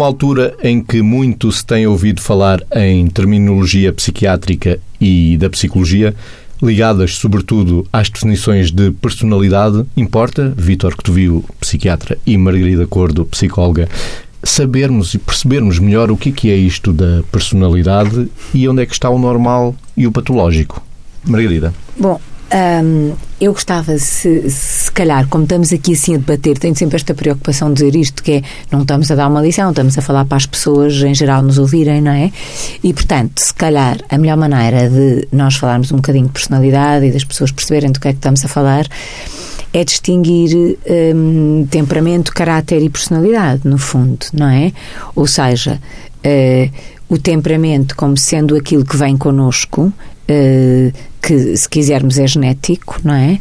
Numa altura em que muito se tem ouvido falar em terminologia psiquiátrica e da psicologia, ligadas sobretudo às definições de personalidade, importa, Vítor Cotovio, psiquiatra, e Margarida Cordo, psicóloga, sabermos e percebermos melhor o que é isto da personalidade e onde é que está o normal e o patológico. Margarida. Bom, um, eu gostava, se, se calhar, como estamos aqui assim a debater, tenho sempre esta preocupação de dizer isto, que é, não estamos a dar uma lição, estamos a falar para as pessoas em geral nos ouvirem, não é? E, portanto, se calhar, a melhor maneira de nós falarmos um bocadinho de personalidade e das pessoas perceberem do que é que estamos a falar é distinguir um, temperamento, caráter e personalidade, no fundo, não é? Ou seja, uh, o temperamento como sendo aquilo que vem connosco, que se quisermos é genético, não é?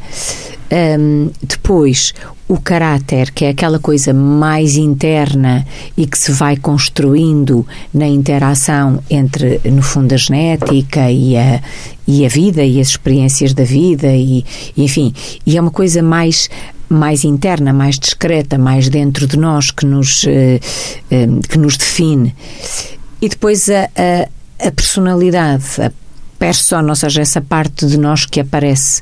Um, depois, o caráter, que é aquela coisa mais interna e que se vai construindo na interação entre, no fundo, a genética e a, e a vida e as experiências da vida, e, enfim, e é uma coisa mais mais interna, mais discreta, mais dentro de nós que nos, eh, eh, que nos define. E depois a, a, a personalidade, a persona, ou seja, essa parte de nós que aparece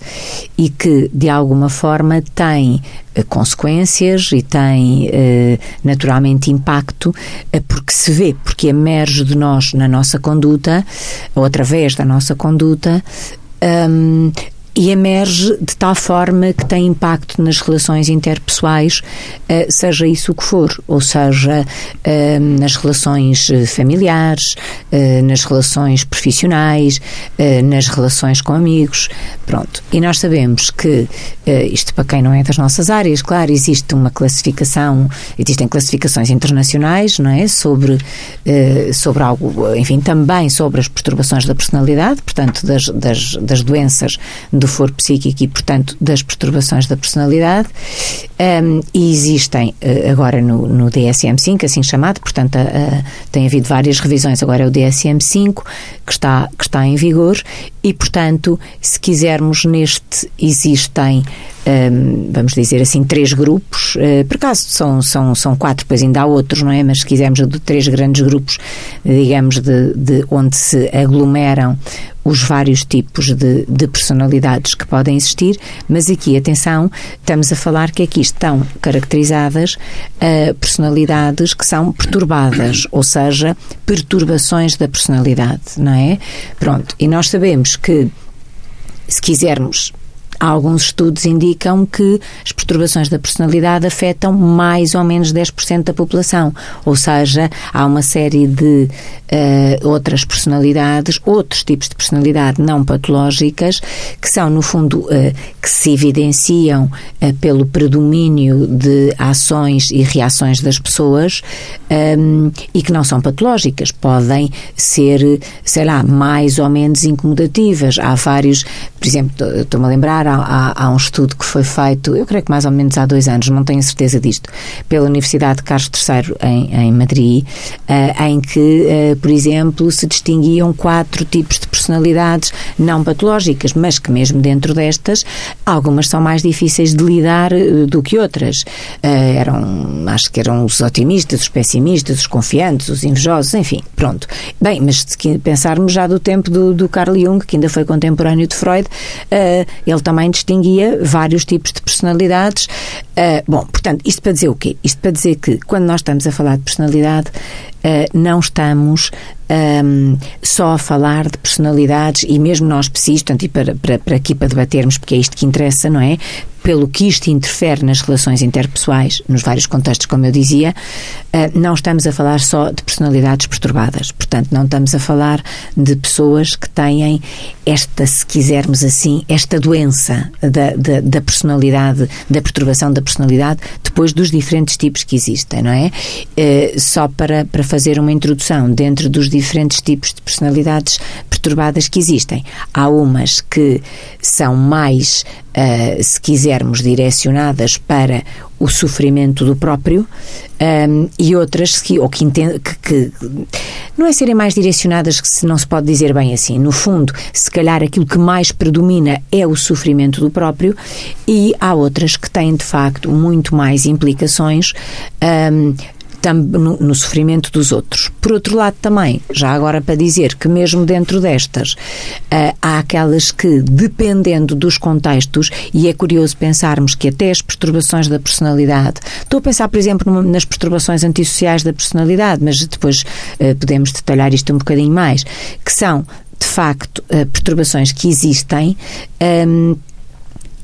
e que, de alguma forma, tem eh, consequências e tem eh, naturalmente impacto eh, porque se vê, porque emerge de nós na nossa conduta ou através da nossa conduta um, e emerge de tal forma que tem impacto nas relações interpessoais, eh, seja isso o que for, ou seja, eh, nas relações eh, familiares, nas relações profissionais, nas relações com amigos. Pronto. E nós sabemos que, isto para quem não é das nossas áreas, claro, existe uma classificação, existem classificações internacionais, não é? Sobre, sobre algo, enfim, também sobre as perturbações da personalidade, portanto, das, das, das doenças do do foro psíquico e, portanto, das perturbações da personalidade. Um, e existem uh, agora no, no DSM-5, assim chamado, portanto, uh, tem havido várias revisões, agora é o DSM-5 que está, que está em vigor e, portanto, se quisermos, neste existem um, vamos dizer assim, três grupos. Uh, por acaso são, são, são quatro, depois ainda há outros, não é? Mas se quisermos de três grandes grupos, digamos, de, de onde se aglomeram os vários tipos de, de, personalidades que podem existir, mas aqui, atenção, estamos a falar que aqui estão caracterizadas uh, personalidades que são perturbadas, ou seja, perturbações da personalidade, não é? Pronto, e nós sabemos que, se quisermos Alguns estudos indicam que as perturbações da personalidade afetam mais ou menos 10% da população, ou seja, há uma série de uh, outras personalidades, outros tipos de personalidade não patológicas, que são, no fundo, uh, que se evidenciam uh, pelo predomínio de ações e reações das pessoas um, e que não são patológicas, podem ser, sei lá, mais ou menos incomodativas. Há vários, por exemplo, estou-me a lembrar, há, há, um estudo que foi feito, eu creio que mais ou menos há dois anos, não tenho certeza disto, pela Universidade de Carlos III em, em Madrid, uh, em que, uh, por exemplo, se distinguiam quatro tipos de personalidades não patológicas, mas que mesmo dentro destas, algumas são mais difíceis de lidar uh, do que outras. eram, acho que eram os otimistas, os pessimistas, os confiantes, os invejosos, enfim, pronto. Bem, mas se pensarmos já do tempo do, do Carl Jung, que ainda foi contemporâneo de Freud, ele também também distinguia vários tipos de personalidades. Uh, bom, portanto, isto para dizer o quê? Isto para dizer que quando nós estamos a falar de personalidade, não estamos um, só a falar de personalidades e mesmo nós precisamos, portanto, e para, para, para aqui para debatermos, porque é isto que interessa, não é? Pelo que isto interfere nas relações interpessoais, nos vários contextos, como eu dizia, uh, não estamos a falar só de personalidades perturbadas. Portanto, não estamos a falar de pessoas que têm esta, se quisermos assim, esta doença da, da, da personalidade, da perturbação da personalidade, depois dos diferentes tipos que existem, não é? Uh, só para, para fazer uma introdução, dentro dos diferentes tipos de personalidades perturbadas que existem. Há umas que são mais, uh, se quisermos, direcionadas para o sofrimento do próprio um, ehm, e outras que, ou que, que, que, não é serem mais direcionadas que se não se pode dizer bem assim. No fundo, se calhar aquilo que mais predomina é o sofrimento do próprio e há outras que têm de facto muito mais implicações um, ehm, no, sofrimento dos outros. Por outro lado, também, já agora para dizer que mesmo dentro destas, uh, há aquelas que, dependendo dos contextos, e é curioso pensarmos que até as perturbações da personalidade, estou a pensar, por exemplo, nas perturbações antissociais da personalidade, mas depois uh, podemos detalhar isto um bocadinho mais, que são de facto uh, perturbações que existem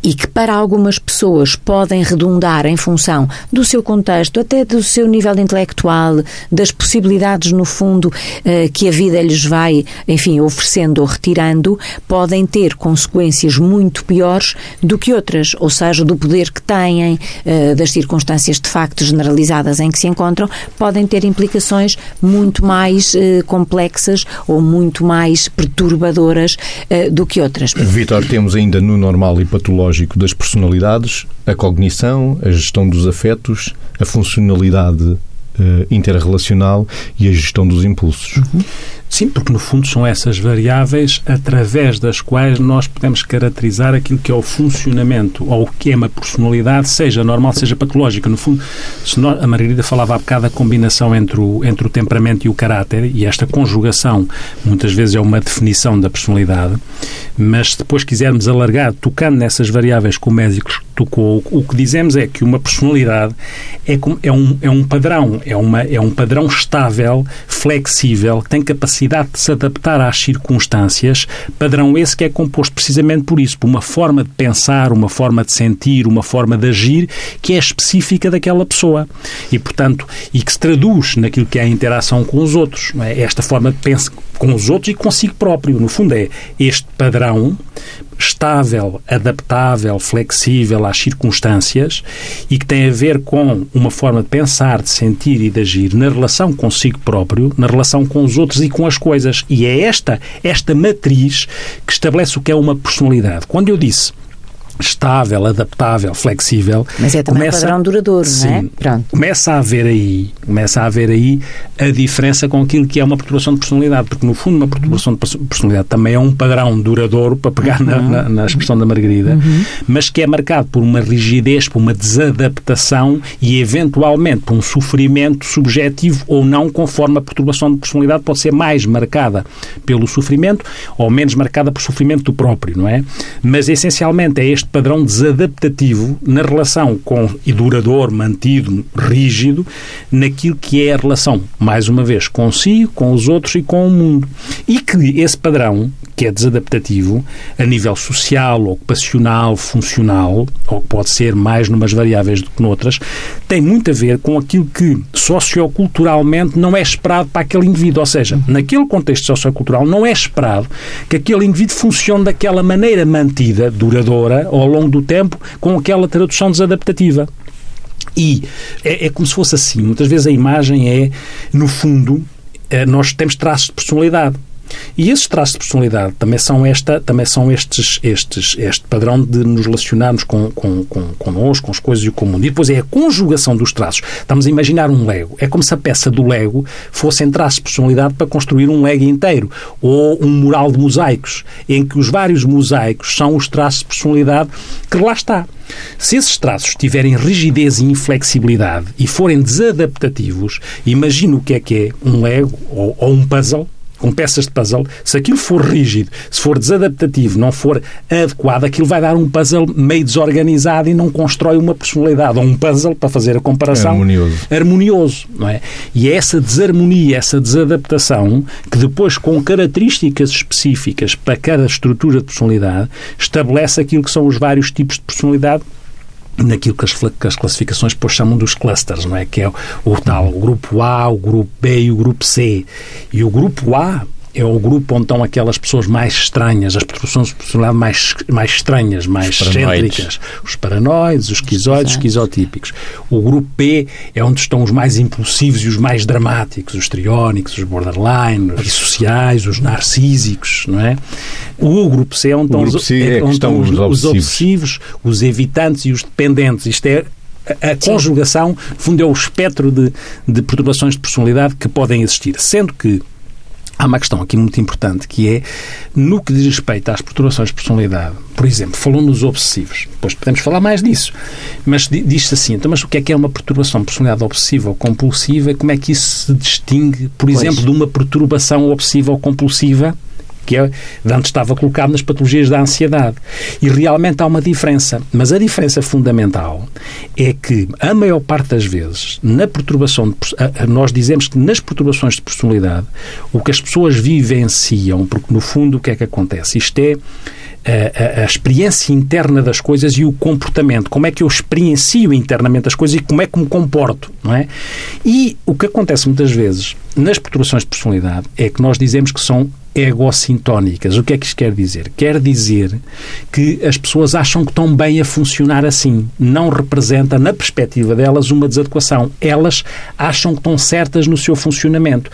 e que para algumas pessoas podem redundar em função do seu contexto, até do seu nível intelectual, das possibilidades, no fundo, eh, que a vida lhes vai, enfim, oferecendo ou retirando, podem ter consequências muito piores do que outras, ou seja, do poder que têm, eh, das circunstâncias de facto generalizadas em que se encontram, podem ter implicações muito mais eh, complexas ou muito mais perturbadoras do que outras. Vitor, temos ainda no normal e patológico das personalidades, a cognição, a gestão dos afetos, a funcionalidade uh, interrelacional e a gestão dos impulsos. Uhum. Sim, porque no fundo são essas variáveis através das quais nós podemos caracterizar aquilo que é o funcionamento ou o que é uma personalidade, seja normal, seja patológica. No fundo, nós, a Margarida falava há bocado da combinação entre o, entre o temperamento e o caráter, e esta conjugação muitas vezes é uma definição da personalidade, mas se depois quisermos alargar, tocando nessas variáveis que o médico tocou, o que dizemos é que uma personalidade é, é, um, é um padrão, é, uma, é um padrão estável, flexível, que tem capacidade capacidade de se adaptar às circunstâncias, padrão esse que é composto precisamente por isso, por uma forma de pensar, uma forma de sentir, uma forma de agir que é específica daquela pessoa. E, portanto, e que se traduz naquilo que é a interação com os outros. É? Esta forma de pensar com os outros e consigo próprio. No fundo, é este padrão estável, adaptável, flexível às circunstâncias e que tem a ver com uma forma de pensar, de sentir e de agir na relação consigo próprio, na relação com os outros e com as coisas. E é esta, esta matriz que estabelece o que é uma personalidade. Quando eu disse estável, adaptável, flexível. Mas é também começa, um padrão duradouro, sim, não é? Pronto. Começa a haver aí, começa a haver aí a diferença com aquilo que é uma perturbação de personalidade, porque no fundo uma perturbação de personalidade também é um padrão duradouro, para pegar uhum. na, na, na, expressão da Margarida, uhum. mas que é marcado por uma rigidez, por uma desadaptação e eventualmente por um sofrimento subjetivo ou não, conforme a perturbação de personalidade pode ser mais marcada pelo sofrimento ou menos marcada por sofrimento do próprio, não é? Mas essencialmente é este este padrão desadaptativo na relação com e duradouro, mantido, rígido, naquilo que é a relação, mais uma vez, consigo, com os outros e com o mundo. E que esse padrão, que é desadaptativo, a nível social, ocupacional, funcional, ou que pode ser mais numas variáveis do que noutras, tem muito a ver com aquilo que socioculturalmente não é esperado para aquele indivíduo. Ou seja, naquele contexto sociocultural não é esperado que aquele indivíduo funcione daquela maneira mantida, duradoura, ao longo do tempo com aquela tradução desadaptativa. E é, é como se fosse assim. Muitas vezes a imagem é, no fundo, é, nós temos traços de personalidade. E esses traços de personalidade também são, esta, também são estes, estes, este padrão de nos relacionarmos com, com, com, connosco, com as coisas e com o mundo. E depois é a conjugação dos traços. Estamos a imaginar um Lego. É como se a peça do Lego fossem traços de personalidade para construir um Lego inteiro. Ou um mural de mosaicos, em que os vários mosaicos são os traços de personalidade que lá está. Se esses traços tiverem rigidez e inflexibilidade e forem desadaptativos, imagina o que é que é um Lego ou, ou um puzzle com peças de puzzle, se aquilo for rígido, se for desadaptativo, não for adequado, aquilo vai dar um puzzle meio desorganizado e não constrói uma personalidade ou um puzzle, para fazer a comparação, harmonioso. harmonioso não é? E é essa desarmonia, essa desadaptação, que depois, com características específicas para cada estrutura de personalidade, estabelece aquilo que são os vários tipos de personalidade naquilo que as, que as, classificações depois chamam dos clusters, não é? Que é o, o tal o grupo A, o grupo B e o grupo C. E o grupo A é o grupo onde estão aquelas pessoas mais estranhas, as perturbações de personalidade mais, mais estranhas, mais excêntricas. Os paranoides, os esquizoides, os esquizotípicos. O grupo P é onde estão os mais impulsivos e os mais dramáticos, os triónicos, os borderline, os sociais, os narcísicos, não é? O grupo C é onde estão, os, é, é onde estão os, os, obsessivos, os evitantes e os dependentes. Isto é a conjugação, no fundo, é o espectro de, de perturbações de personalidade que podem existir. Sendo que há uma questão aqui muito importante que é no que diz respeito às perturbações de personalidade. Por exemplo, falou nos obsessivos. Depois podemos falar mais disso. Mas diz-se assim, então, mas o que é que é uma perturbação de personalidade obsessiva ou compulsiva? Como é que isso se distingue, por pois. exemplo, de uma perturbação obsessiva ou compulsiva? Que é, antes estava colocado nas patologias da ansiedade. E realmente há uma diferença. Mas a diferença fundamental é que, a maior parte das vezes, na perturbação, de, nós dizemos que nas perturbações de personalidade, o que as pessoas vivenciam, porque no fundo o que é que acontece? Isto é a, a, a, experiência interna das coisas e o comportamento. Como é que eu experiencio internamente as coisas e como é que me comporto, não é? E o que acontece muitas vezes nas perturbações de personalidade é que nós dizemos que são egocintónicas. O que é que isto quer dizer? Quer dizer que as pessoas acham que estão bem a funcionar assim. Não representa, na perspectiva delas, uma desadequação. Elas acham que estão certas no seu funcionamento.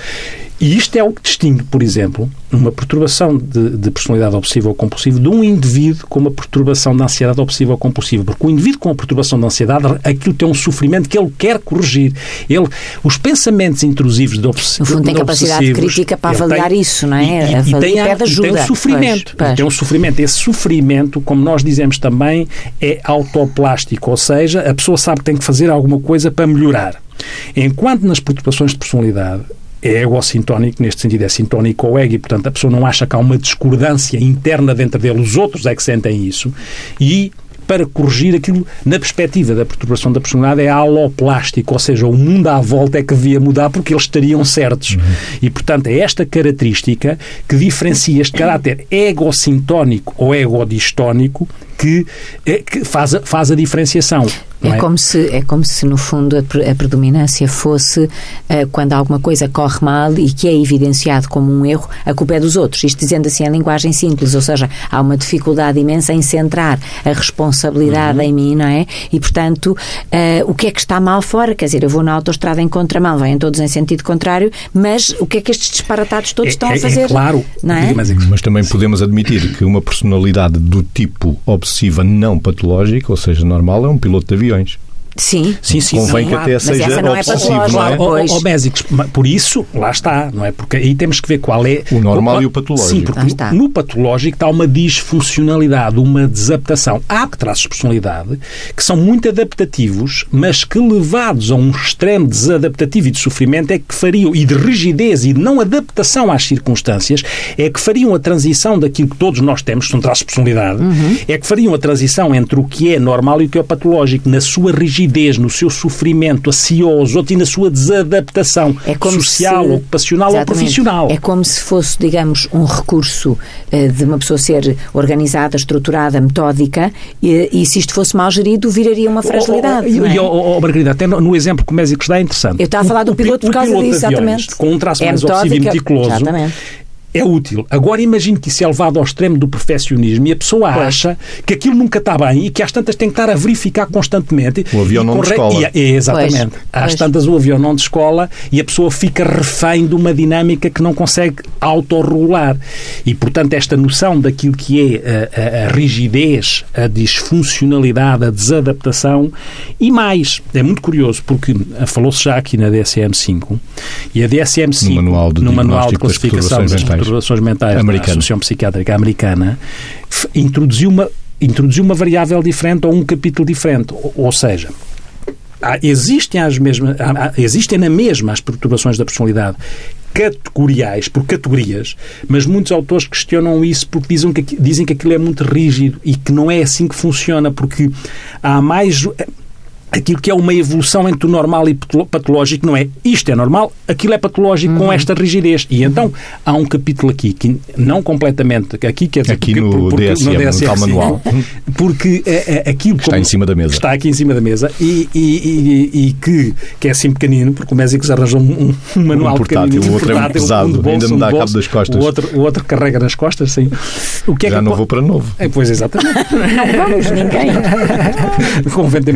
E isto é o que distingue, por exemplo, uma perturbação de, de, personalidade obsessiva ou compulsiva de um indivíduo com uma perturbação de ansiedade obsessiva ou compulsiva. Porque o indivíduo com a perturbação de ansiedade, aquilo tem um sofrimento que ele quer corrigir. Ele, os pensamentos intrusivos de obsessivos. No fundo, tem capacidade crítica para avaliar tem, isso, não é? E, e, e tem, a, tem um sofrimento. Pois, pois. Tem um sofrimento. Esse sofrimento, como nós dizemos também, é autoplástico. Ou seja, a pessoa sabe que tem que fazer alguma coisa para melhorar. Enquanto nas perturbações de personalidade é egocintónico, neste sentido é sintónico ao ego, e portanto a pessoa não acha que há uma discordância interna dentro dele, os outros é que sentem isso, e para corrigir aquilo na perspectiva da perturbação da personalidade é aloplástico, ou seja, o mundo à volta é que devia mudar porque eles estariam certos. Uhum. E, portanto, é esta característica que diferencia este caráter egocintónico ou egodistónico que, é, que faz, a, faz a diferenciação. É, é, como se, é como se, no fundo, a, a predominância fosse uh, quando alguma coisa corre mal e que é evidenciado como um erro, a culpa é dos outros. Isto dizendo assim em linguagem simples, ou seja, há uma dificuldade imensa em centrar a responsabilidade uhum. em mim, não é? E, portanto, uh, o que é que está mal fora? Quer dizer, eu vou na autostrada em contramão, vêm todos em sentido contrário, mas o que é que estes disparatados todos é, estão é, a fazer? É claro, não é? mas, mas também podemos admitir que uma personalidade do tipo obsessiva não patológica, ou seja, normal, é um piloto de aviões. Sim. Sim, sim. Convém sim. que até seja não é obsessivo, é não é? Ou, ou básicos. Por isso, lá está, não é? Porque aí temos que ver qual é... O normal o, e o patológico. Sim, porque no, no patológico está uma disfuncionalidade, uma desadaptação. Há traços de personalidade que são muito adaptativos, mas que levados a um extremo desadaptativo e de sofrimento é que fariam, e de rigidez e de não adaptação às circunstâncias, é que fariam a transição daquilo que todos nós temos, são traços de personalidade, uhum. é que fariam a transição entre o que é normal e o que é patológico, na sua rigidez rigidez, no seu sofrimento acioso e na sua desadaptação é social, se, ocupacional ou profissional. É como se fosse, digamos, um recurso uh, de uma pessoa ser organizada, estruturada, metódica e, e, se isto fosse mal gerido, viraria uma fragilidade. Oh, oh, e, oh, oh, Margarida, até no, no exemplo que o Mésico dá é interessante. Eu estava a falar do piloto por causa disso, exatamente. Com um traço é mais obsessivo e meticuloso. Exatamente é útil. Agora imagine que isso é levado ao extremo do perfeccionismo e a pessoa pois. acha que aquilo nunca está bem e que às tantas tem que estar a verificar constantemente. O avião não corre... descola. E, exatamente. Pois. Às pois. tantas o avião não descola e a pessoa fica refém de uma dinâmica que não consegue autorregular. E, portanto, esta noção daquilo que é a, a, a rigidez, a disfuncionalidade, a desadaptação e mais, é muito curioso porque falou-se já aqui na DSM-5 e a DSM-5 no manual de, no manual de classificação das perturbações mentais americana. da Associação Psiquiátrica Americana, introduziu uma, introduziu uma variável diferente ou um capítulo diferente. Ou, ou seja, existem, as mesmas, existem na mesma as perturbações da personalidade categoriais, por categorias, mas muitos autores questionam isso porque dizem que, dizem que aquilo é muito rígido e que não é assim que funciona, porque há mais aquilo que é uma evolução entre o normal e patológico, não é isto é normal, aquilo é patológico uhum. com esta rigidez. E então há um capítulo aqui, que não completamente, aqui quer dizer, aqui porque, no, porque, DSM, no DSM, no manual, porque é, é, aquilo está em cima da mesa. Está aqui em cima da mesa e, e, e, e que, que é assim pequenino, porque o Mésico arranjou um, um manual um portátil, pequenino, o outro portátil, é pesado, um bolso, ainda me dá um cabo das costas. O outro, o outro carrega nas costas, sim. O que é Já que não vou para novo. É, pois, exatamente. não vamos, ninguém. Convém ter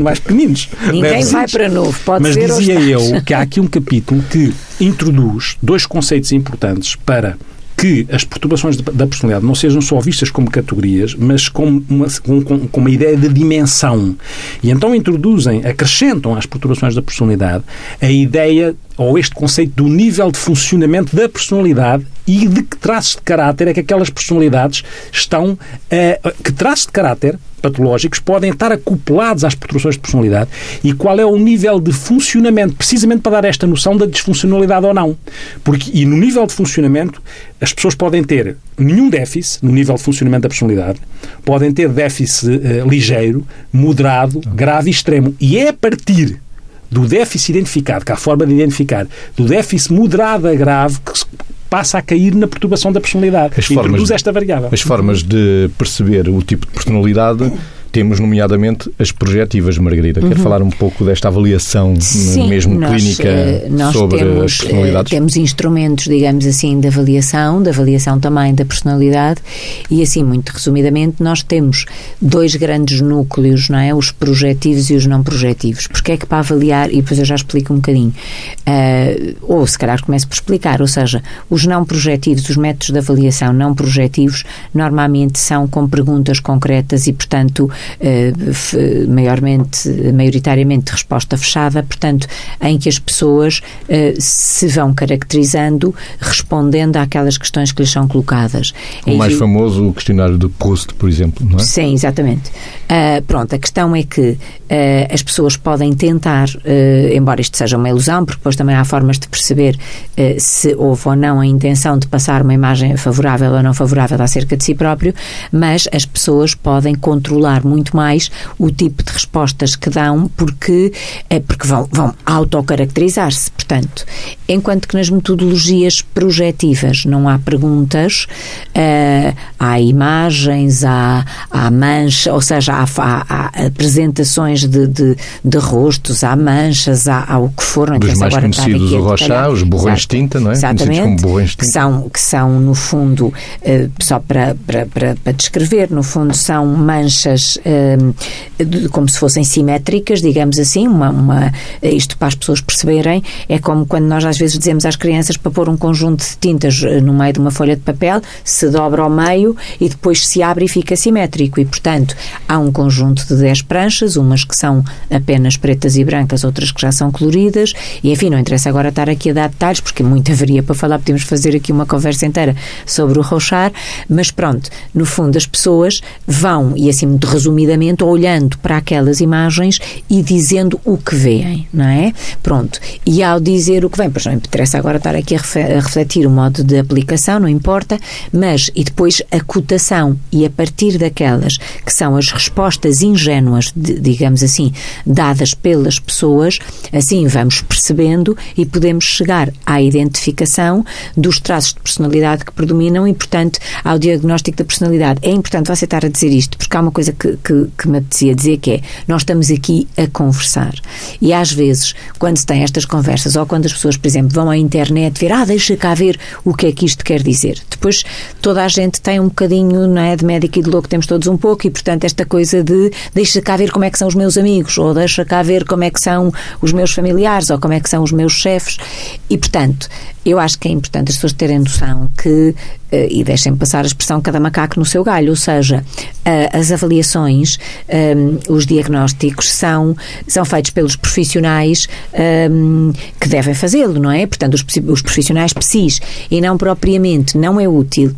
manuais, manuais pequeninos. Ninguém vai para novo, pode Mas ser dizia eu que há aqui um capítulo que introduz dois conceitos importantes para que as perturbações da personalidade não sejam só vistas como categorias, mas como uma, com, com uma ideia de dimensão. E então introduzem, acrescentam às perturbações da personalidade a ideia ou este conceito do nível de funcionamento da personalidade e de que traços de caráter é que aquelas personalidades estão. Uh, que traços de caráter patológicos podem estar acoplados às perturbações de personalidade e qual é o nível de funcionamento, precisamente para dar esta noção da disfuncionalidade ou não. Porque, e no nível de funcionamento, as pessoas podem ter nenhum déficit no nível de funcionamento da personalidade, podem ter déficit uh, ligeiro, moderado, grave e extremo. E é a partir do déficit identificado, que há forma de identificar, do déficit moderado a grave, que passa a cair na perturbação da personalidade. As Introduz formas, esta variável. As formas de perceber o tipo de personalidade temos, nomeadamente, as projetivas, Margarida. Quer uhum. falar um pouco desta avaliação Sim, mesmo nós, clínica eh, nós sobre temos, as personalidades? Eh, temos instrumentos, digamos assim, de avaliação, de avaliação também da personalidade e, assim, muito resumidamente, nós temos dois grandes núcleos, não é? Os projetivos e os não projetivos. Porque é que para avaliar, e depois eu já explico um bocadinho, uh, ou se calhar começo por explicar, ou seja, os não projetivos, os métodos de avaliação não projetivos, normalmente são com perguntas concretas e, portanto, eh, maiormente, maioritariamente de resposta fechada, portanto, em que as pessoas eh, se vão caracterizando respondendo àquelas questões que lhes são colocadas. O mais famoso, o questionário de Proust, por exemplo, não é? Sim, exatamente. Uh, pronto, a questão é que uh, as pessoas podem tentar, uh, embora isto seja uma ilusão, porque depois também há formas de perceber se houve ou não a intenção de passar uma imagem favorável ou não favorável acerca de si próprio, mas as pessoas podem controlar muito mais o tipo de respostas que dão porque, é, porque vão, vão autocaracterizar-se. Portanto, enquanto que nas metodologias projetivas não há perguntas, uh, há imagens, há, há mancha, ou seja, há, há, há apresentações de, de, de, rostos, há manchas, há, há o que for. Não Dos mais conhecidos, o Rochá, os borrões de tinta, não é? Exatamente. Como borrões de tinta. Que são, que são, no fundo, uh, só para, para, para, para descrever, no fundo, são manchas como se fossem simétricas, digamos assim, uma, uma, isto para as pessoas perceberem, é como quando nós às vezes dizemos às crianças para pôr um conjunto de tintas eh, no meio de uma folha de papel, se dobra ao meio e depois se abre e fica simétrico. E, portanto, há um conjunto de 10 pranchas, umas que são apenas pretas e brancas, outras que já são coloridas, e enfim, não interessa agora estar aqui a dar detalhes, porque muita haveria para falar, podemos fazer aqui uma conversa inteira sobre o rochar, mas pronto, no fundo as pessoas vão, e assim muito resumidamente, olhando para aquelas imagens e dizendo o que veem, não é? Pronto. E ao dizer o que vem, pois não interessa agora estar aqui a refletir o modo de aplicação, não importa, mas e depois a cotação e a partir daquelas que são as respostas ingênuas, de, digamos assim, dadas pelas pessoas, assim vamos percebendo e podemos chegar à identificação dos traços de personalidade que predominam e, portanto, ao diagnóstico da personalidade. É importante você estar a dizer isto, porque há uma coisa que, que, que me apetecia dizer, que é, nós estamos aqui a conversar. E às vezes, quando se tem estas conversas, ou quando as pessoas, por exemplo, vão à internet ver, ah, deixa cá ver o que é que isto quer dizer. Depois, toda a gente tem um bocadinho, não é, de médico e de louco, temos todos um pouco, e portanto, esta coisa de deixa cá ver como é que são os meus amigos, ou deixa cá ver como é que são os meus familiares, ou como é que são os meus chefes. E, portanto, eu acho que é importante as pessoas terem noção que, eh, e deixem passar a expressão cada macaco no seu galho, ou seja, eh, as avaliações, eh, os diagnósticos são, são feitos pelos profissionais que devem fazê-lo, não é? Portanto, os profissionais PSIs, e não propriamente, não é útil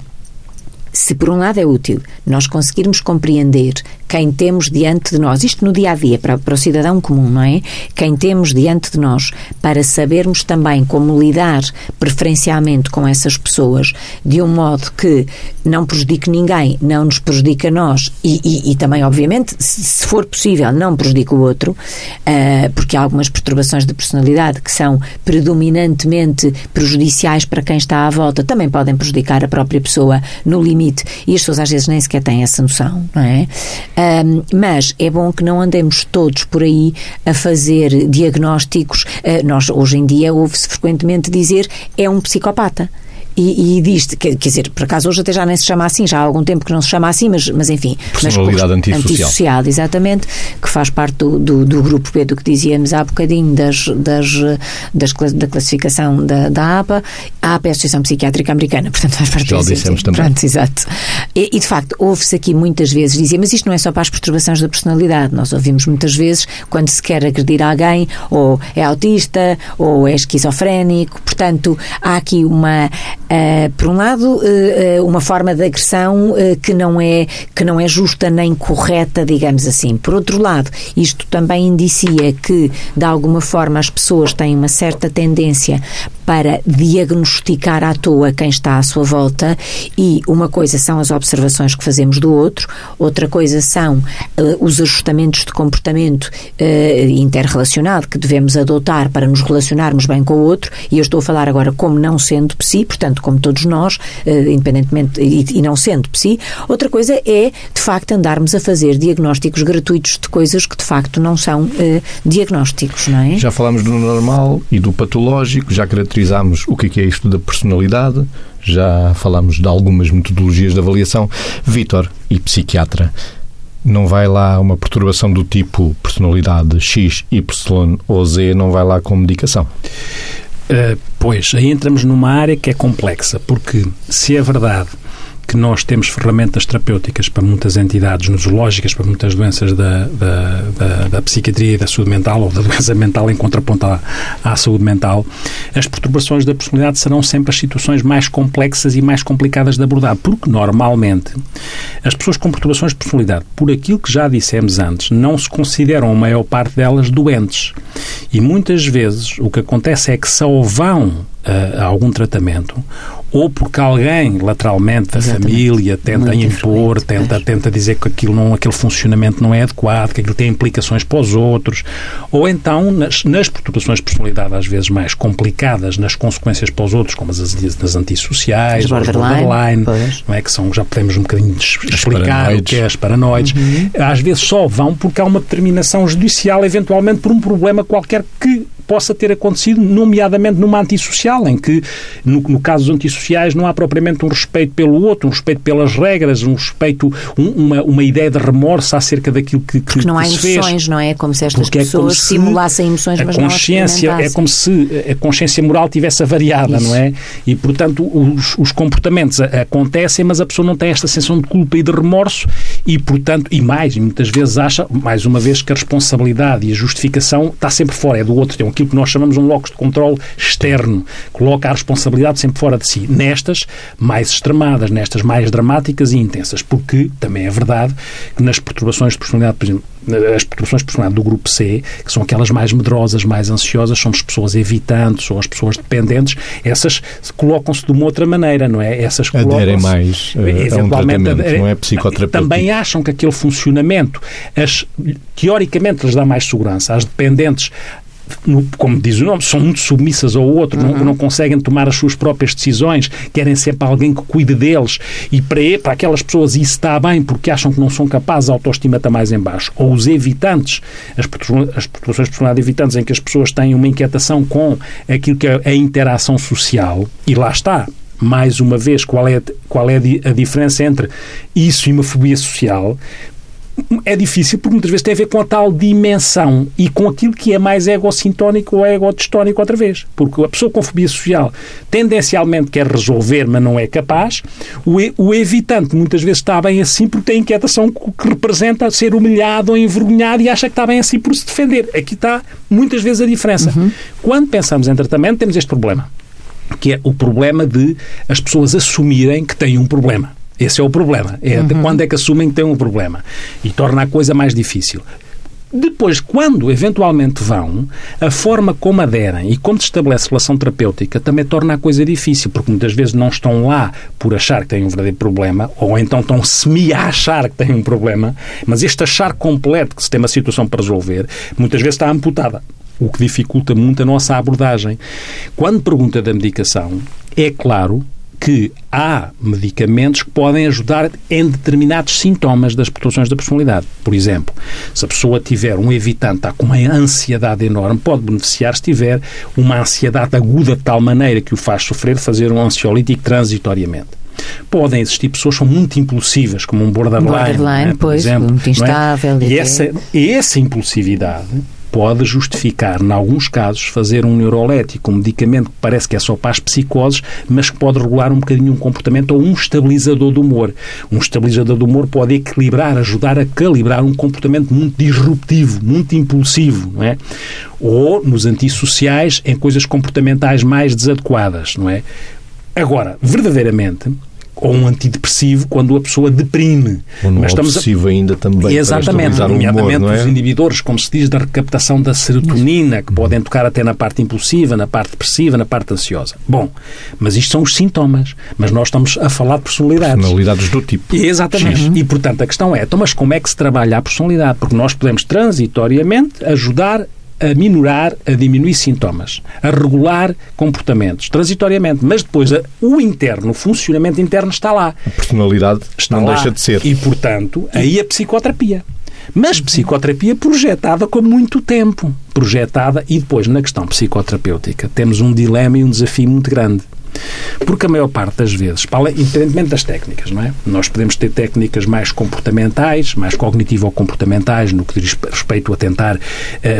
se por um lado é útil nós conseguirmos compreender quem temos diante de nós, isto no dia a dia, para, para o cidadão comum, não é? Quem temos diante de nós, para sabermos também como lidar preferencialmente com essas pessoas, de um modo que não prejudique ninguém, não nos prejudique a nós e, e, e também, obviamente, se, for possível, não prejudique o outro, uh, porque há algumas perturbações de personalidade que são predominantemente prejudiciais para quem está à volta, também podem prejudicar a própria pessoa no limite e as pessoas às vezes nem sequer têm essa noção, não é? Um, mas é bom que não andemos todos por aí a fazer diagnósticos. Uh, nós, hoje em dia, ouve-se frequentemente dizer é um psicopata. E, e diz, quer, quer dizer, por acaso hoje até já nem se chama assim, já há algum tempo que não se chama assim, mas, mas enfim. Personalidade mas, antissocial. Antissocial, exatamente, que faz parte do, do, do grupo B do que dizíamos há bocadinho das, das, das, da classificação da, da APA. A APA é a Associação Psiquiátrica Americana, portanto faz parte Já o dissemos também. Pronto, exato. E, e de facto, ouve-se aqui muitas vezes dizer, mas isto não é só para as perturbações da personalidade. Nós ouvimos muitas vezes quando se quer agredir alguém, ou é autista, ou é esquizofrénico. Portanto, há aqui uma, uh, por um lado, uh, uma forma de agressão uh, que, não é, que não é justa nem correta, digamos assim. Por outro lado, isto também indicia que, de alguma forma, as pessoas têm uma certa tendência para diagnosticar à toa quem está à sua volta e uma coisa são as observações que fazemos do outro, outra coisa são os ajustamentos de comportamento interrelacionado que devemos adotar para nos relacionarmos bem com o outro e eu estou a falar agora como não sendo psi, portanto como todos nós, uh, independentemente e, e, não sendo psi, outra coisa é de facto andarmos a fazer diagnósticos gratuitos de coisas que de facto não são diagnósticos, não é? Já falámos do normal e do patológico, já caracterizámos o é que é isto da personalidade, já falámos de algumas metodologias de avaliação. Vítor, e psiquiatra, não vai lá uma perturbação do tipo personalidade X, Y ou Z, não vai lá com medicação? Uh, pois, aí entramos numa área que é complexa, porque se é verdade que nós temos ferramentas terapêuticas para muitas entidades nosológicas, para muitas doenças da, da, da, da psiquiatria e da saúde mental, ou da doença mental em contraponto à, à, saúde mental, as perturbações da personalidade serão sempre as situações mais complexas e mais complicadas de abordar, porque normalmente as pessoas com perturbações de personalidade, por aquilo que já dissemos antes, não se consideram a maior parte delas doentes. E muitas vezes o que acontece é que só vão a, a algum tratamento ou porque alguém lateralmente da Exatamente. família tenta Muito impor, tenta, tenta dizer que aquilo não, aquele funcionamento não é adequado, que aquilo tem implicações para os outros, ou então nas, nas perturbações de personalidade às vezes mais complicadas, nas consequências para os outros, como as das antissociais, as borderline, borderline não é? que são, já podemos um bocadinho explicar o que é as paranoides, uhum. às vezes só vão porque há uma determinação judicial, eventualmente por um problema qualquer que possa ter acontecido, nomeadamente numa antissocial, em que, no, no caso dos antissociais, não há propriamente um respeito pelo outro, um respeito pelas regras, um respeito, um, uma, uma ideia de remorso acerca daquilo que, que Porque não há emoções, não é? Como se estas Porque é pessoas é simulassem emoções, mas consciência, não É como se a consciência moral tivesse avariada, Isso. não é? E, portanto, os, os comportamentos acontecem, mas a pessoa não tem esta sensação de culpa e de remorso e, portanto, e mais, muitas vezes acha, mais uma vez, que a responsabilidade e a justificação está sempre fora, é do outro, tem aquilo que nós chamamos um locus de controle externo, coloca a responsabilidade sempre fora de si. Nestas mais extremadas, nestas mais dramáticas e intensas, porque também é verdade que nas perturbações de personalidade, por exemplo, as perturbações de personalidade do grupo C, que são aquelas mais medrosas, mais ansiosas, são as pessoas evitantes ou as pessoas dependentes, essas colocam-se de uma outra maneira, não é? Essas Aderem mais uh, a um tratamento, não é psicoterapêutico. Também acham que aquele funcionamento, as, teoricamente, lhes dá mais segurança. As dependentes como diz o nome, são muito submissas ao outro, uhum. não, não, conseguem tomar as suas próprias decisões, querem sempre alguém que cuide deles. E para, para aquelas pessoas isso está bem porque acham que não são capazes, a autoestima está mais em baixo. Ou os evitantes, as, as perturbações de personalidade evitantes, em que as pessoas têm uma inquietação com aquilo que é a interação social, e lá está, mais uma vez, qual é, qual é a diferença entre isso e uma fobia social? É difícil porque muitas vezes tem a ver com a tal dimensão e com aquilo que é mais egocintónico ou egodistónico outra vez. Porque a pessoa com fobia social tendencialmente quer resolver, mas não é capaz. O, o evitante muitas vezes está bem assim porque tem inquietação que representa ser humilhado ou envergonhado e acha que está bem assim por se defender. Aqui está muitas vezes a diferença. Uhum. Quando pensamos em tratamento, temos este problema. Que é o problema de as pessoas assumirem que têm um problema. Esse é o problema. É uhum. quando é que assumem que têm um problema. E torna a coisa mais difícil. Depois, quando eventualmente vão, a forma como aderem e como se estabelece relação terapêutica também torna a coisa difícil, porque muitas vezes não estão lá por achar que têm um verdadeiro problema, ou então estão semi a achar que têm um problema, mas este achar completo que se tem uma situação para resolver, muitas vezes está amputada o que dificulta muito a nossa abordagem. Quando pergunta da medicação, é claro que há medicamentos que podem ajudar em determinados sintomas das perturbações da personalidade. Por exemplo, se a pessoa tiver um evitante, está com uma ansiedade enorme, pode beneficiar se tiver uma ansiedade aguda de tal maneira que o faz sofrer, fazer um ansiolítico transitoriamente. Podem existir pessoas que são muito impulsivas, como um borderline, borderline né, por pois, exemplo. muito instável. É? E essa, essa impulsividade pode justificar, em alguns casos, fazer um neurolético, um medicamento que parece que é só para as psicoses, mas que pode regular um bocadinho um comportamento ou um estabilizador do humor. Um estabilizador do humor pode equilibrar, ajudar a calibrar um comportamento muito disruptivo, muito impulsivo, não é? Ou nos antissociais, em coisas comportamentais mais desadequadas, não é? Agora, verdadeiramente, ou um antidepressivo quando a pessoa deprime. Ou um Mas obsessivo a... ainda também. Exatamente, nomeadamente humor, é? os inibidores, como se diz, da recaptação da serotonina, que podem tocar até na parte impulsiva, na parte depressiva, na parte ansiosa. Bom, mas isto são os sintomas. Mas nós estamos a falar de personalidades. Personalidades do tipo. Exatamente. Uhum. E, portanto, a questão é, então, mas como é que se trabalha a personalidade? Porque nós podemos transitoriamente ajudar a minorar, a diminuir sintomas, a regular comportamentos, transitoriamente, mas depois a, o interno, o funcionamento interno está lá. A personalidade está não lá. deixa de ser. E, portanto, aí a psicoterapia. Mas psicoterapia projetada com muito tempo. Projetada e depois, na questão psicoterapêutica, temos um dilema e um desafio muito grande porque a maior parte das vezes, independentemente das técnicas, não é? Nós podemos ter técnicas mais comportamentais, mais cognitivo-comportamentais, no que diz respeito a tentar uh,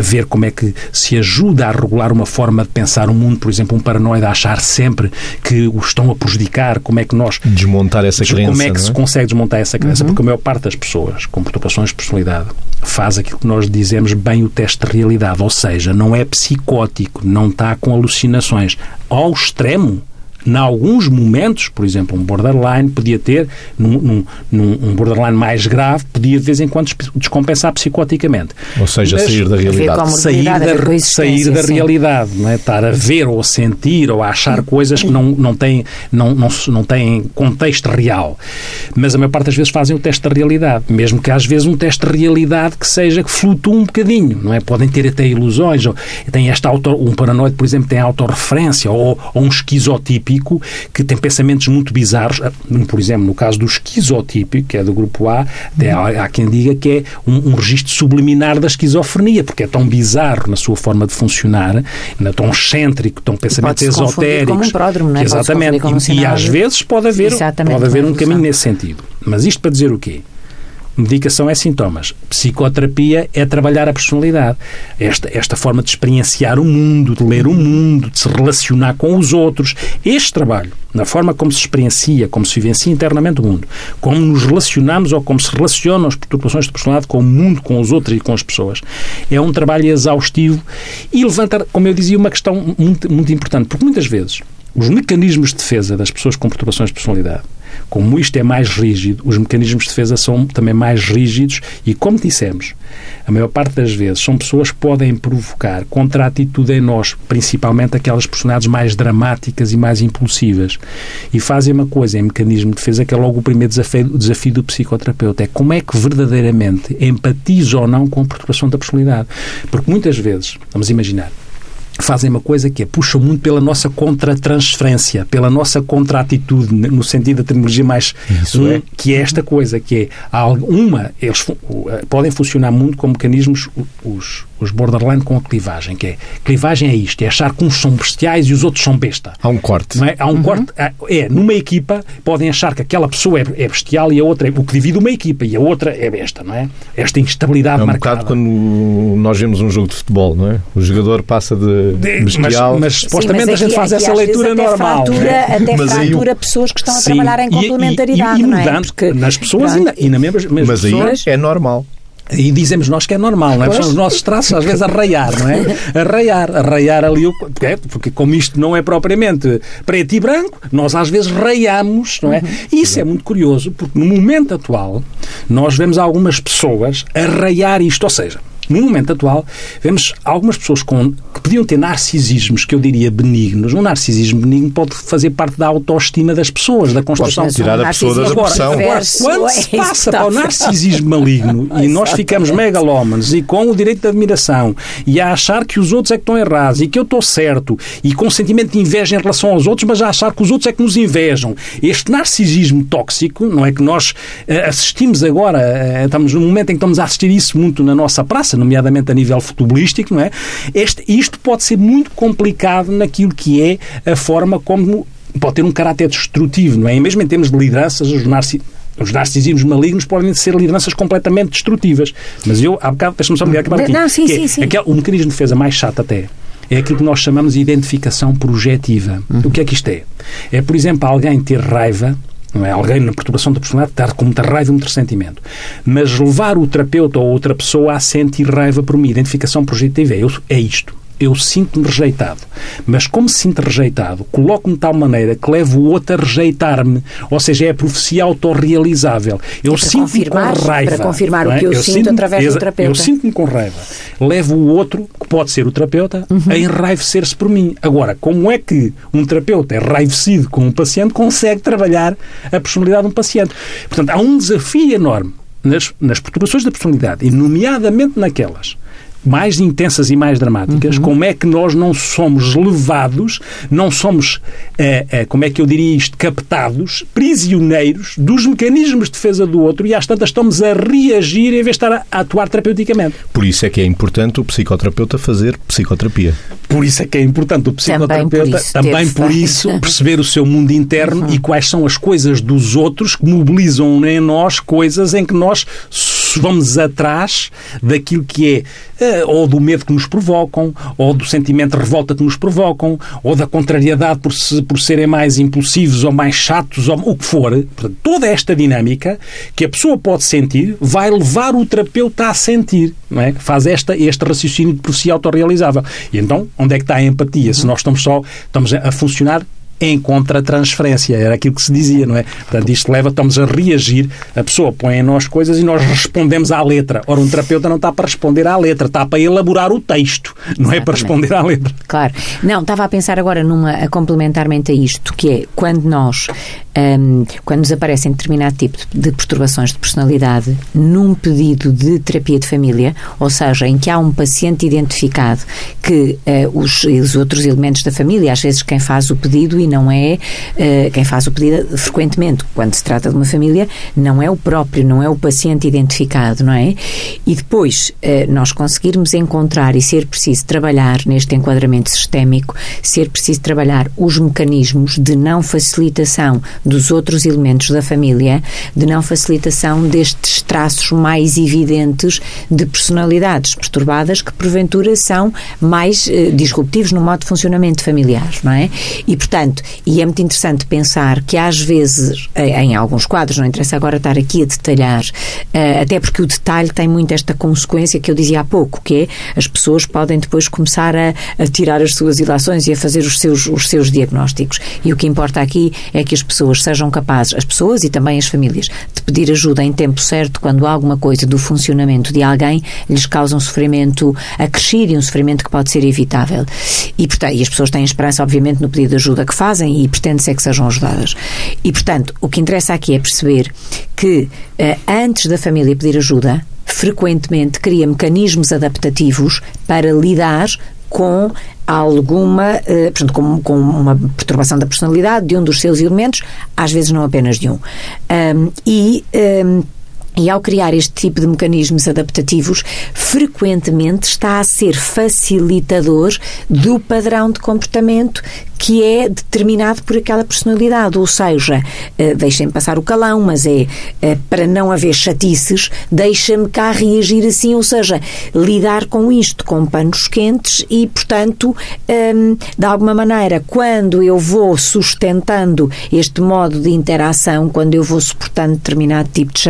ver como é que se ajuda a regular uma forma de pensar o mundo, por exemplo, um paranoide a achar sempre que o estão a prejudicar, como é que nós... Desmontar essa crença, Como é que é? se consegue desmontar essa crença? Uhum. Porque a maior parte das pessoas com perturbações de personalidade faz aquilo que nós dizemos bem o teste de realidade, ou seja, não é psicótico, não está com alucinações. Ao extremo, em alguns momentos, por exemplo, um borderline podia ter, num, num, num, um borderline mais grave, podia de vez em quando descompensar psicoticamente. Ou seja, Mas, sair da realidade. Sair da, sair da realidade, não é? estar a ver ou a sentir ou a achar coisas que não, não, têm, não, não, não têm contexto real. Mas a maior parte das vezes fazem o teste da realidade, mesmo que às vezes um teste de realidade que seja que flutue um bocadinho, não é? Podem ter até ilusões, ou tem esta auto, um paranoide, por exemplo, tem autorreferência ou, ou um esquizotípico típico que tem pensamentos muito bizarros. Ah, por exemplo, no caso do esquizotípico, que é do grupo A, há, há quem diga que é um, um registro subliminar da esquizofrenia, porque é tão bizarro na sua forma de funcionar, é tão excêntrico, tão pensamentos esotéricos. Como um pródromo, não é? Exatamente. E, e, às vezes pode haver, pode haver um caminho nesse sentido. Mas isto para dizer o quê? Medicação é sintomas. Psicoterapia é trabalhar a personalidade. Esta, esta forma de experienciar o mundo, de ler o mundo, de se relacionar com os outros. Este trabalho, na forma como se experiencia, como se vivencia internamente o mundo, como nos relacionamos ou como se relacionam as perturbações de personalidade com o mundo, com os outros e com as pessoas, é um trabalho exaustivo e levanta, como eu dizia, uma questão muito, muito importante. Porque muitas vezes os mecanismos de defesa das pessoas com perturbações de personalidade como isto é mais rígido, os mecanismos de defesa são também mais rígidos e, como dissemos, a maior parte das vezes são pessoas que podem provocar contra-atitude em nós, principalmente aquelas personalidades mais dramáticas e mais impulsivas. E fazem uma coisa em mecanismo de defesa que é logo o primeiro desafio, desafio do psicoterapeuta. É como é que verdadeiramente empatiza ou não com a perturbação da personalidade. Porque muitas vezes, vamos imaginar, fazem uma coisa que é puxam muito pela nossa contra-transferência, pela nossa contra-atitude, no sentido da terminologia mais um, é. que é esta coisa, que é uma, eles eh, podem funcionar muito como mecanismos os, os borderline com a clivagem, que é clivagem é isto, é achar que uns são bestiais e os outros são besta. Há um corte. É? Há um uhum. corte, é, numa equipa podem achar que aquela pessoa é, é, bestial e a outra é, o que divide uma equipa e a outra é besta, não é? Esta instabilidade é um marcada. bocado quando nós vemos um jogo de futebol, não é? O jogador passa de, bestial. Mas, mas supostamente Sim, mas aqui, a gente faz essa leitura até normal. Fratura, é? Até mas fratura pessoas que estão Sim, a trabalhar em complementaridade, e, e, e não é? mudando Porque, nas pessoas e, na, e na mesma, mesmas mas pessoas. aí é normal. E dizemos nós que é normal, não é? São os nossos traços, às vezes, arraiar, não é? Arraiar, arraiar ali o. Porque, porque como isto não é propriamente preto e branco, nós às vezes raiamos, não é? E isso é muito curioso, porque no momento atual nós vemos algumas pessoas arraiar isto, ou seja, no momento atual, vemos algumas pessoas com, que podiam ter narcisismos, que eu diria benignos. Um narcisismo benigno pode fazer parte da autoestima das pessoas, da construção. Pode tirar a pessoa da depressão. Agora, agora, quando se passa para o narcisismo maligno e nós ficamos megalómanos e com o direito de admiração e a achar que os outros é que estão errados e que eu estou certo e com sentimento de inveja em relação aos outros, mas a achar que os outros é que nos invejam. Este narcisismo tóxico, não é que nós uh, assistimos agora, uh, estamos num momento em que estamos a assistir isso muito na nossa praça, nomeadamente a nível futebolístico, não é? Este, isto pode ser muito complicado naquilo que é a forma como pode ter um caráter destrutivo, não é? E mesmo em termos de lideranças, os narcisistas os narcisismos malignos podem ser lideranças completamente destrutivas. Mas eu, há bocado, deixa-me só me acabar aqui. Não, sim, sim, sim. Aquele, o mecanismo de defesa mais chato até é aquilo que nós chamamos de identificação projetiva. Uhum. O que é que isto é? É, por exemplo, alguém ter raiva não é? Alguém na perturbação da personalidade estar com muita raiva e muito ressentimento. Mas levar o terapeuta ou outra pessoa a sentir raiva por mim, identificação projetiva, é, é isto eu sinto-me rejeitado. Mas como se sinto rejeitado, coloco-me de tal maneira que levo o outro a rejeitar-me. Ou seja, é a profecia autorrealizável. Eu é sinto-me com raiva. Para confirmar é? o que eu, eu sinto, sinto através do terapeuta. Eu sinto-me com raiva. Levo o outro, que pode ser o terapeuta, uhum. a enraivecer-se por mim. Agora, como é que um terapeuta enraivecido com um paciente consegue trabalhar a personalidade de um paciente? Portanto, há um desafio enorme nas, nas perturbações da personalidade, e nomeadamente naquelas mais intensas e mais dramáticas, uhum. como é que nós não somos levados, não somos, eh, eh, como é que eu diria isto, captados, prisioneiros dos mecanismos de defesa do outro e às tantas estamos a reagir em vez de estar a, a atuar terapeuticamente. Por isso é que é importante o psicoterapeuta fazer psicoterapia. Por isso é que é importante o psicoterapeuta, também por isso, também por isso perceber o seu mundo interno uhum. e quais são as coisas dos outros que mobilizam em nós coisas em que nós vamos atrás daquilo que é eh, ou do medo que nos provocam, ou do sentimento de revolta que nos provocam, ou da contrariedade por, se, por serem mais impulsivos ou mais chatos, ou o que for. Portanto, toda esta dinâmica que a pessoa pode sentir vai levar o terapeuta a sentir, não é? Faz esta, este raciocínio de profecia autorrealizável. E então, onde é que está a empatia? Se nós estamos só estamos a funcionar em contra-transferência. Era aquilo que se dizia, não é? Portanto, isto leva, estamos a reagir, a pessoa põe em nós coisas e nós respondemos à letra. Ora, um terapeuta não está para responder à letra, está para elaborar o texto, não Exatamente. é para responder à letra. Claro. Não, estava a pensar agora numa, a complementarmente a isto, que é quando nós, um, quando nos aparecem determinado tipo de perturbações de personalidade num pedido de terapia de família, ou seja, em que há um paciente identificado que uh, os, os outros elementos da família, às vezes quem faz o pedido e não é uh, quem faz o pedido frequentemente, quando se trata de uma família, não é o próprio, não é o paciente identificado, não é? E depois uh, nós conseguirmos encontrar e ser preciso trabalhar neste enquadramento sistémico, ser preciso trabalhar os mecanismos de não facilitação dos outros elementos da família, de não facilitação destes traços mais evidentes de personalidades perturbadas que porventura são mais uh, disruptivos no modo de funcionamento familiar, não é? E portanto, e é muito interessante pensar que às vezes, em alguns quadros, não interessa agora estar aqui a detalhar, eh, até porque o detalhe tem muito esta consequência que eu dizia há pouco, que é as pessoas podem depois começar a, a tirar as suas ilações e a fazer os seus, os seus diagnósticos. E o que importa aqui é que as pessoas sejam capazes, as pessoas e também as famílias, de pedir ajuda em tempo certo quando alguma coisa do funcionamento de alguém lhes causa um sofrimento acrescido e um sofrimento que pode ser evitável. E, portanto, e as pessoas têm esperança, obviamente, no pedido de ajuda que fazem fazem e pretende-se é que sejam ajudadas. E, portanto, o que interessa aqui é perceber que eh, antes da família pedir ajuda, frequentemente cria mecanismos adaptativos para lidar com alguma, uh, portanto, com, com, uma perturbação da personalidade de um dos seus elementos, às vezes não apenas de um. um e um, e ao criar este tipo de mecanismos adaptativos, frequentemente está a ser facilitador do padrão de comportamento que é determinado por aquela personalidade. Ou seja, uh, deixem passar o calão, mas é uh, para não haver chatices, deixa-me cá reagir assim. Ou seja, lidar com isto com panos quentes e, portanto, ehm, de alguma maneira, quando eu vou sustentando este modo de interação, quando eu vou suportando determinado tipo de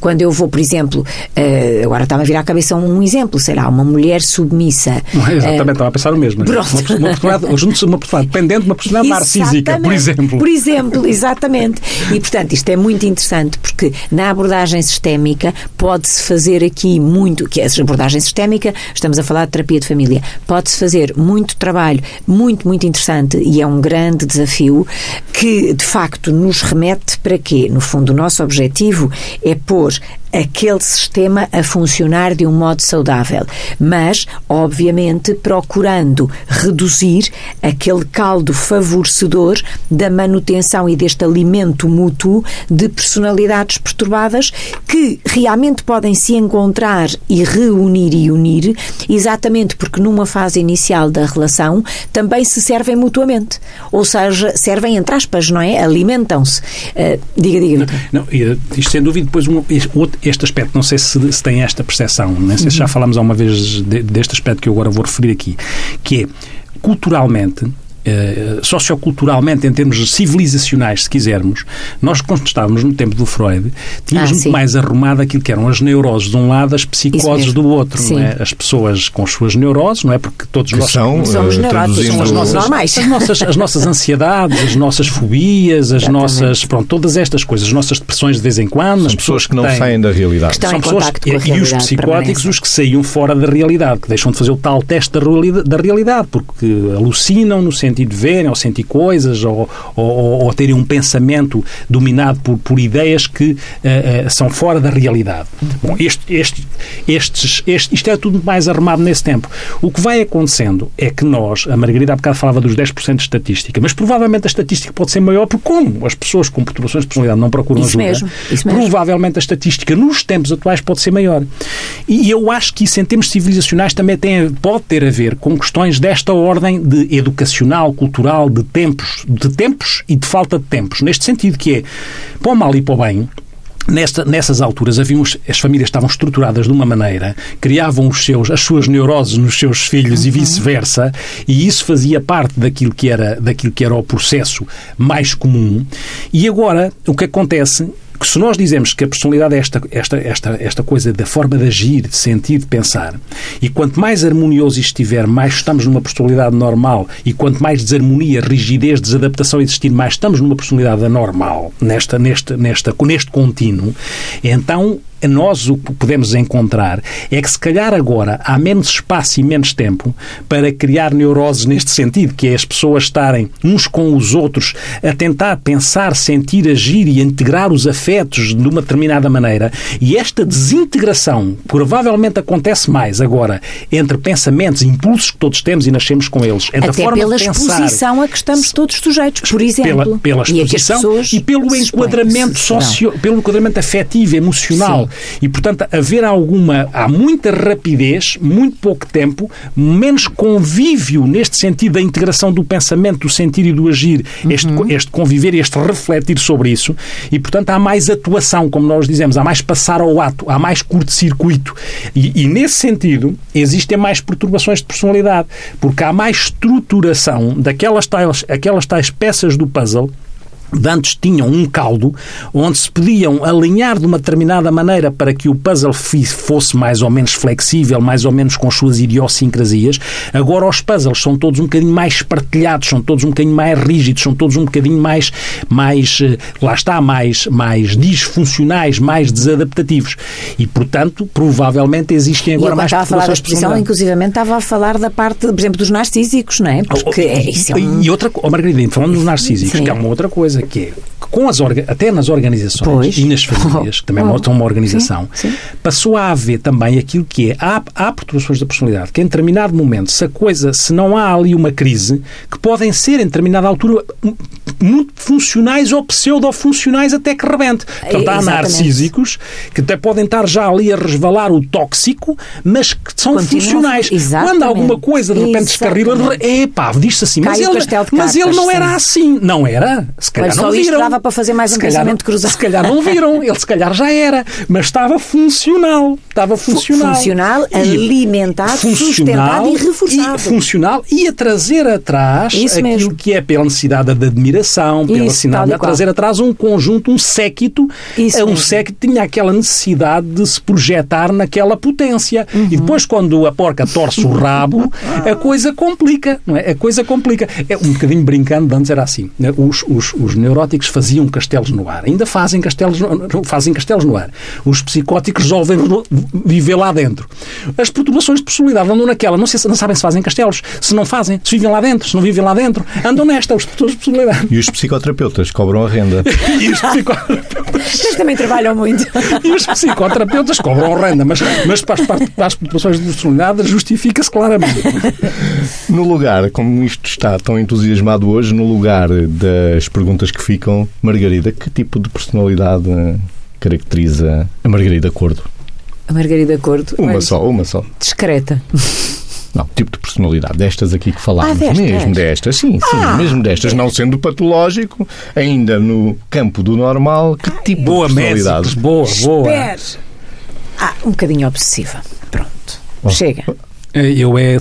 quando eu vou, por exemplo, uh, agora está-me a vir à cabeça um exemplo, será uma mulher submissa. Exatamente, estava a pensar o mesmo. Pronto. Uma, uma, uma, personalidade dependente de uma personalidade narcísica, por exemplo. Por exemplo, exatamente. E, portanto, isto é muito interessante porque na abordagem sistémica pode-se fazer aqui muito, que é a abordagem sistémica, estamos a falar de terapia de família, pode-se fazer muito trabalho, muito, muito interessante e é um grande desafio que, de facto, nos remete para quê? No fundo, o nosso objetivo é pôr aquele sistema a funcionar de um modo saudável, mas, obviamente, procurando reduzir aquele caldo favorecedor da manutenção e deste alimento mútuo de personalidades perturbadas que realmente podem se encontrar e reunir e unir, exatamente porque numa fase inicial da relação também se servem mutuamente. Ou seja, servem entre aspas, não é? Alimentam-se. Uh, diga, diga, Vitor. Não, isto sem dúvida, depois um, este aspecto, não sei se, se tem esta percepção, não sei se já uhum. falámos alguma vez de, deste aspecto que eu agora vou referir aqui, que é, culturalmente, eh, socioculturalmente, em termos civilizacionais, se quisermos, nós quando estávamos no tempo do Freud, tínhamos ah, muito mais arrumado aquilo que eram as neuroses de um lado, as psicoses do outro. Não é? As pessoas com as suas neuroses, não é? Porque todos nós são, somos uh, neuróticos, são as nossas, normais. As nossas, as nossas ansiedades, as nossas fobias, as nossas, pronto, todas estas coisas, as nossas depressões de vez em quando. São pessoas que não têm, saem da realidade. São pessoas, e, e os psicóticos os que saíam fora da realidade, que deixam de fazer o tal teste da realidade, da realidade porque alucinam no sentido sentido de verem ou sentir coisas ou, ou, ou terem um pensamento dominado por, por ideias que uh, uh, são fora da realidade. Bom, este, este, estes, este, isto é tudo mais armado nesse tempo. O que vai acontecendo é que nós, a Margarida há bocado falava dos 10% de estatística, mas provavelmente a estatística pode ser maior porque como as pessoas com perturbações de personalidade não procuram isso ajuda, mesmo, isso mesmo. provavelmente a estatística nos tempos atuais pode ser maior. E eu acho que isso em termos civilizacionais também tem, pode ter a ver com questões desta ordem de educacional, cultural, de tempos, de tempos e de falta de tempos. Neste sentido que é, para o mal e para o bem, Nesta, nessas alturas haviam as famílias estavam estruturadas de uma maneira, criavam os seus, as suas neuroses nos seus filhos uhum. e vice-versa, e isso fazia parte daquilo que era daquilo que era o processo mais comum. E agora o que acontece que se nós dizemos que a personalidade é esta, esta, esta, esta coisa da forma de agir, de sentir, de pensar, e quanto mais harmonioso estiver, mais estamos numa personalidade normal, e quanto mais desarmonia, rigidez, desadaptação existir, mais estamos numa personalidade anormal, nesta, nesta, nesta, neste contínuo, então nós o que podemos encontrar é que se calhar agora há menos espaço e menos tempo para criar neuroses neste sentido, que é as pessoas estarem uns com os outros a tentar pensar, sentir, agir e integrar os afetos de uma determinada maneira. E esta desintegração provavelmente acontece mais agora entre pensamentos, impulsos que todos temos e nascemos com eles. Entre Até a forma pela pensar, exposição a que estamos todos sujeitos, por exemplo. Pela, pela exposição e, e pelo enquadramento socio, pelo enquadramento afetivo, emocional. Sim. E, portanto, haver alguma, há muita rapidez, muito pouco tempo, menos convívio neste sentido da integração do pensamento, do sentir e do agir, este, este conviver, este refletir sobre isso, e, portanto, há mais atuação, como nós dizemos, há mais passar ao ato, há mais curto-circuito. E, e, nesse sentido, existem mais perturbações de personalidade, porque há mais estruturação daquelas tais, aquelas tais peças do puzzle antes tinham um caldo onde se podiam alinhar de uma determinada maneira para que o puzzle fosse mais ou menos flexível, mais ou menos com as suas idiosincrasias. Agora os puzzles são todos um bocadinho mais partilhados, são todos um bocadinho mais rígidos, são todos um bocadinho mais, mais eh, lá está, mais, mais disfuncionais, mais desadaptativos. E, portanto, provavelmente existem agora mais estava a falar da exposição, inclusivamente estava a falar da parte, por exemplo, dos narcísicos, não é? Porque oh, é, isso é um... E outra, oh, Margarida, falando dos narcísicos, Sim. que é uma outra coisa, que é com as até nas organizações pois. e nas famílias, que também oh. são uma organização, sim, sim. passou a haver também aquilo que é há, há perturbações da personalidade que em determinado momento, se a coisa, se não há ali uma crise, que podem ser em determinada altura muito funcionais ou pseudo-funcionais até que rebente. Portanto, há narcísicos que até podem estar já ali a resvalar o tóxico, mas que são Continua, funcionais. Exatamente. Quando alguma coisa de repente descarrila, é pá, diz-se assim, mas ele, mas ele não era assim. Não era. Se calhar calhar só não viram. dava para fazer mais Se um calhar- pensamento cruzado. Se calhar não viram, ele se calhar já era, mas estava funcional. Estava funcional. funcional, E- alimentado, sustentado e reforçado. E, funcional e a trazer atrás Isso aquilo mesmo. que é pela necessidade de admiração, pela Isso, necessidade de trazer atrás um conjunto, um séquito. Isso É um mesmo. séquito que tinha aquela necessidade de se projetar naquela potência. Uhum. E depois, quando a porca torce o rabo, a coisa complica, não é? A coisa complica. É um bocadinho brincando, antes era assim. né? Os, os, os neuróticos faziam castelos no ar. Ainda fazem castelos, no- fazem castelos no ar. Os psicóticos resolvem viver lá dentro. As perturbações de personalidade andam naquela. Não, se, não sabem se fazem castelos. Se não fazem, se vivem lá dentro. Se não vivem lá dentro, andam nesta. Os perturbadores de personalidade. E os psicoterapeutas cobram a renda. E os psicoterapeutas Vocês também trabalham muito. e os psicoterapeutas cobram renda, mas, mas para, as, para as perturbações de personalidade justifica-se claramente. No lugar, como isto está tão entusiasmado hoje, no lugar das perguntas que ficam, Margarida, que tipo de personalidade caracteriza a Margarida Cordo? A Margarida Cordo. Uma só, uma só. Discreta. Não, tipo de personalidade, destas aqui que falámos. Ah, destas? Mesmo destas, sim, sim, Ah. mesmo destas, não sendo patológico, ainda no campo do normal, que tipo Boa, de personalidade? médicos, boa, boa. Espera. Ah, um bocadinho obsessiva. Pronto. Oh. Chega. Eu é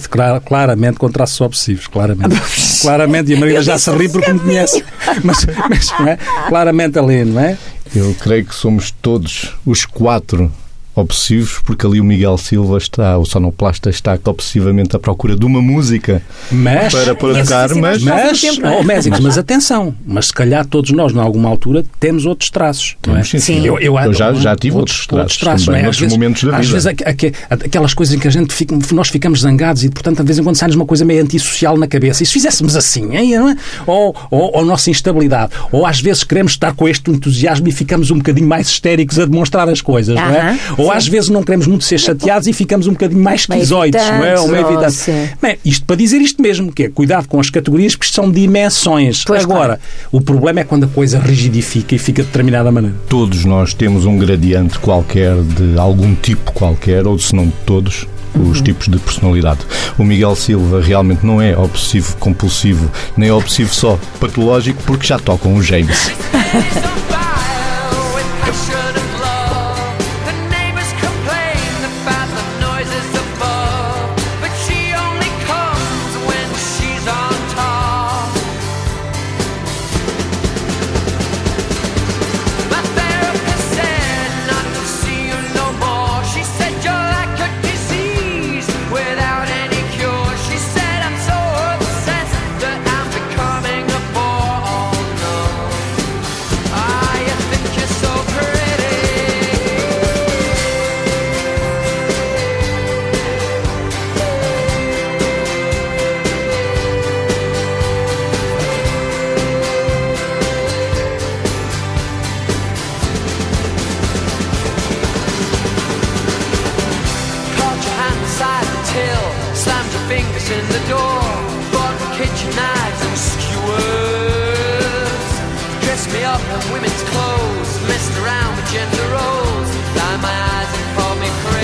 claramente contra os obsessivos, claramente. claramente, e a Maria já se ri porque me conhece. Mas, mas não é? claramente ali, não é? Eu creio que somos todos os quatro obsessivos, porque ali o Miguel Silva está, o sonoplasta está obsessivamente à procura de uma música Mas, para pôr a Esse tocar, mas mas- mas, tempo, não é? oh, médicos, mas atenção, mas se calhar todos nós, em alguma altura, temos outros traços. Não é? Sim, sim. Eu, eu, Eu já- já tive outros traços também, não é? Às vezes- momentos da Às vida. vezes aqu- aqu- aquelas coisas em que a gente fica, nós ficamos zangados e, portanto, de vez em quando sai-nos uma coisa meio antissocial na cabeça. E se fizéssemos assim, hein, não é? ou, ou, ou a nossa instabilidade, ou às vezes queremos estar com este entusiasmo e ficamos um bocadinho mais histéricos a demonstrar as coisas, não é? Ou sim. às vezes não queremos muito ser chateados e ficamos um bocadinho mais esquizoides, não é? Evitantes. sim. Bem, isto para dizer isto mesmo, que é cuidado com as categorias, porque são dimensões. Pois, Agora, o problema é quando a coisa rigidifica e fica de determinada maneira. todos nós temos um gradiente qualquer de algum tipo qualquer, ou se não de todos, os tipos de personalidade. O Miguel Silva realmente não é obsessivo compulsivo, nem é obsessivo só patológico, porque já tocam o James. dress me up in women's clothes, messed around with gender roles, dye my eyes and call me crazy.